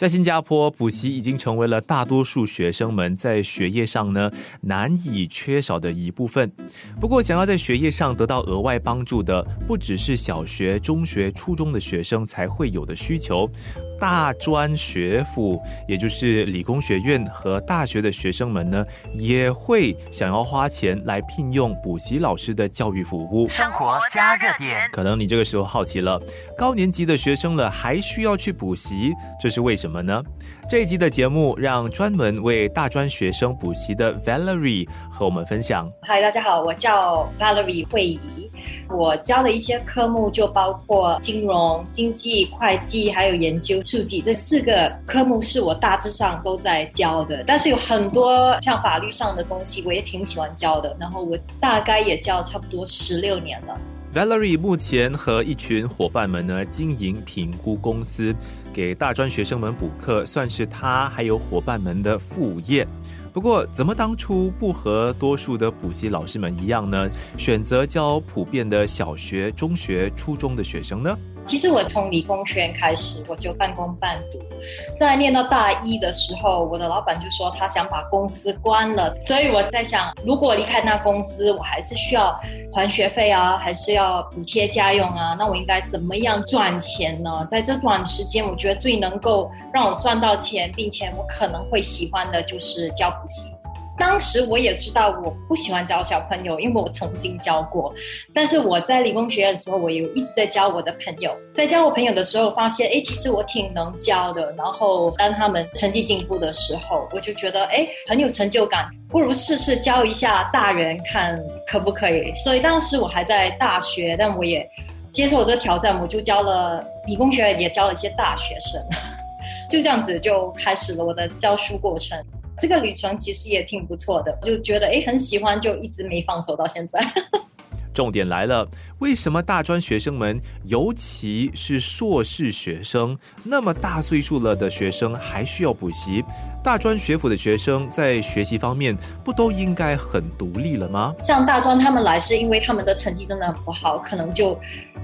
在新加坡，补习已经成为了大多数学生们在学业上呢难以缺少的一部分。不过，想要在学业上得到额外帮助的，不只是小学、中学、初中的学生才会有的需求。大专学府，也就是理工学院和大学的学生们呢，也会想要花钱来聘用补习老师的教育服务。生活加热点，可能你这个时候好奇了，高年级的学生了还需要去补习，这是为什么呢？这一集的节目让专门为大专学生补习的 Valerie 和我们分享。嗨，大家好，我叫 Valerie 惠仪，我教的一些科目就包括金融、经济、会计，还有研究。数据这四个科目是我大致上都在教的，但是有很多像法律上的东西，我也挺喜欢教的。然后我大概也教差不多十六年了。Valerie 目前和一群伙伴们呢经营评估公司，给大专学生们补课，算是他还有伙伴们的副业。不过，怎么当初不和多数的补习老师们一样呢？选择教普遍的小学、中学、初中的学生呢？其实我从理工学院开始，我就半工半读。在念到大一的时候，我的老板就说他想把公司关了，所以我在想，如果离开那公司，我还是需要还学费啊，还是要补贴家用啊，那我应该怎么样赚钱呢？在这段时间，我觉得最能够让我赚到钱，并且我可能会喜欢的就是教补习。当时我也知道我不喜欢教小朋友，因为我曾经教过。但是我在理工学院的时候，我也一直在教我的朋友。在教我朋友的时候，发现哎，其实我挺能教的。然后当他们成绩进步的时候，我就觉得哎，很有成就感。不如试试教一下大人，看可不可以。所以当时我还在大学，但我也接受这挑战，我就教了理工学院，也教了一些大学生。就这样子就开始了我的教书过程。这个旅程其实也挺不错的，就觉得哎很喜欢，就一直没放手到现在。重点来了，为什么大专学生们，尤其是硕士学生，那么大岁数了的学生还需要补习？大专学府的学生在学习方面不都应该很独立了吗？像大专他们来是因为他们的成绩真的很不好，可能就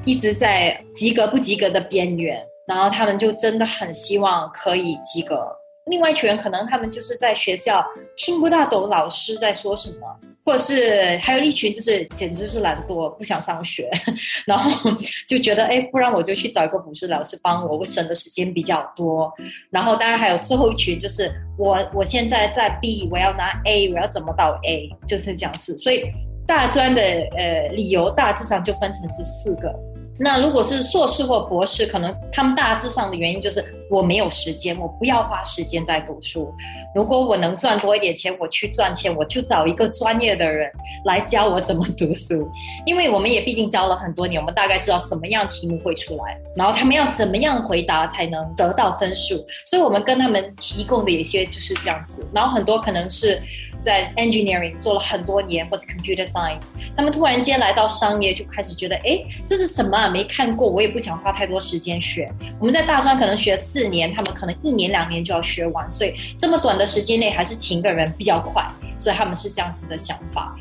一直在及格不及格的边缘，然后他们就真的很希望可以及格。另外一群人可能他们就是在学校听不大懂老师在说什么，或者是还有一群就是简直是懒惰不想上学，然后就觉得哎，不然我就去找一个补习老师帮我，我省的时间比较多。然后当然还有最后一群就是我我现在在 B，我要拿 A，我要怎么到 A，就是这样子。所以大专的呃理由大致上就分成这四个。那如果是硕士或博士，可能他们大致上的原因就是我没有时间，我不要花时间在读书。如果我能赚多一点钱，我去赚钱，我就找一个专业的人来教我怎么读书。因为我们也毕竟教了很多年，我们大概知道什么样题目会出来，然后他们要怎么样回答才能得到分数。所以我们跟他们提供的一些就是这样子。然后很多可能是。在 engineering 做了很多年，或者 computer science，他们突然间来到商业，就开始觉得，哎，这是什么？没看过，我也不想花太多时间学。我们在大专可能学四年，他们可能一年两年就要学完，所以这么短的时间内，还是请个人比较快，所以他们是这样子的想法。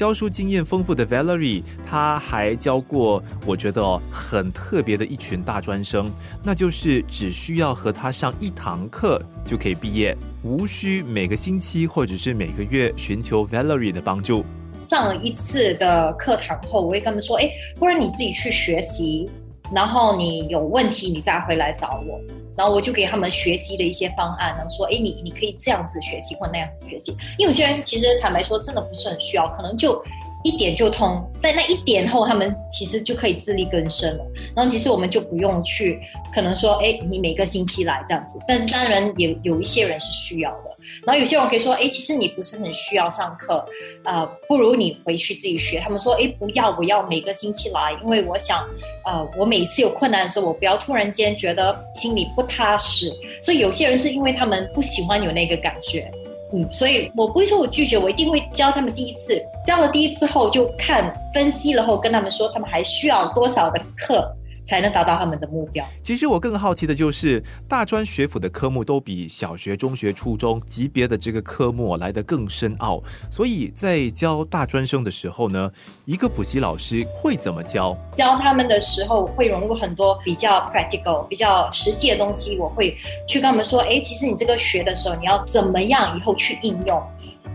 教书经验丰富的 Valerie，他还教过我觉得很特别的一群大专生，那就是只需要和他上一堂课就可以毕业，无需每个星期或者是每个月寻求 Valerie 的帮助。上了一次的课堂后，我会跟他们说：“哎，不然你自己去学习，然后你有问题你再回来找我。”然后我就给他们学习的一些方案，然后说，哎，你你可以这样子学习或那样子学习。因为有些人其实坦白说，真的不是很需要，可能就一点就通，在那一点后，他们其实就可以自力更生了。然后其实我们就不用去，可能说，哎，你每个星期来这样子。但是当然也有一些人是需要的。然后有些人可以说，哎，其实你不是很需要上课，呃，不如你回去自己学。他们说，哎，不要，我要每个星期来，因为我想，呃，我每次有困难的时候，我不要突然间觉得心里不踏实。所以有些人是因为他们不喜欢有那个感觉，嗯，所以我不会说我拒绝，我一定会教他们第一次，教了第一次后就看分析然后跟他们说，他们还需要多少的课。才能达到他们的目标。其实我更好奇的就是，大专学府的科目都比小学、中学、初中级别的这个科目来得更深奥，所以在教大专生的时候呢，一个补习老师会怎么教？教他们的时候会融入很多比较 practical、比较实际的东西。我会去跟他们说，哎，其实你这个学的时候，你要怎么样以后去应用，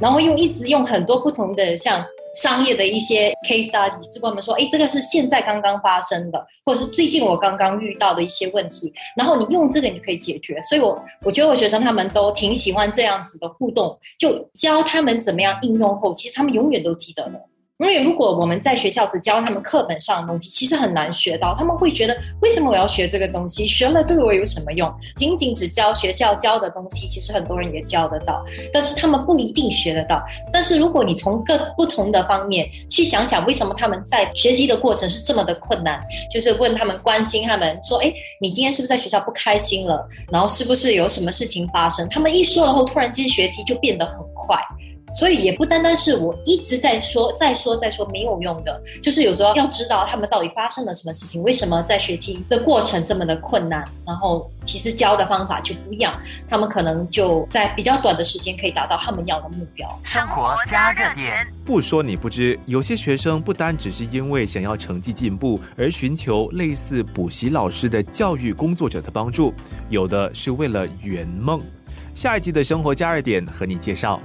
然后又一直用很多不同的像。商业的一些 case study 就跟我们说，哎，这个是现在刚刚发生的，或者是最近我刚刚遇到的一些问题，然后你用这个你可以解决。所以，我我觉得我学生他们都挺喜欢这样子的互动，就教他们怎么样应用后，其实他们永远都记得的。因为如果我们在学校只教他们课本上的东西，其实很难学到。他们会觉得，为什么我要学这个东西？学了对我有什么用？仅仅只教学校教的东西，其实很多人也教得到，但是他们不一定学得到。但是如果你从各不同的方面去想想，为什么他们在学习的过程是这么的困难？就是问他们，关心他们，说：“哎，你今天是不是在学校不开心了？然后是不是有什么事情发生？”他们一说了后，突然间学习就变得很快。所以也不单单是我一直在说、再说、再说没有用的，就是有时候要知道他们到底发生了什么事情，为什么在学习的过程这么的困难，然后其实教的方法就不一样，他们可能就在比较短的时间可以达到他们要的目标。生活加热点，不说你不知，有些学生不单只是因为想要成绩进步而寻求类似补习老师的教育工作者的帮助，有的是为了圆梦。下一集的生活加热点和你介绍。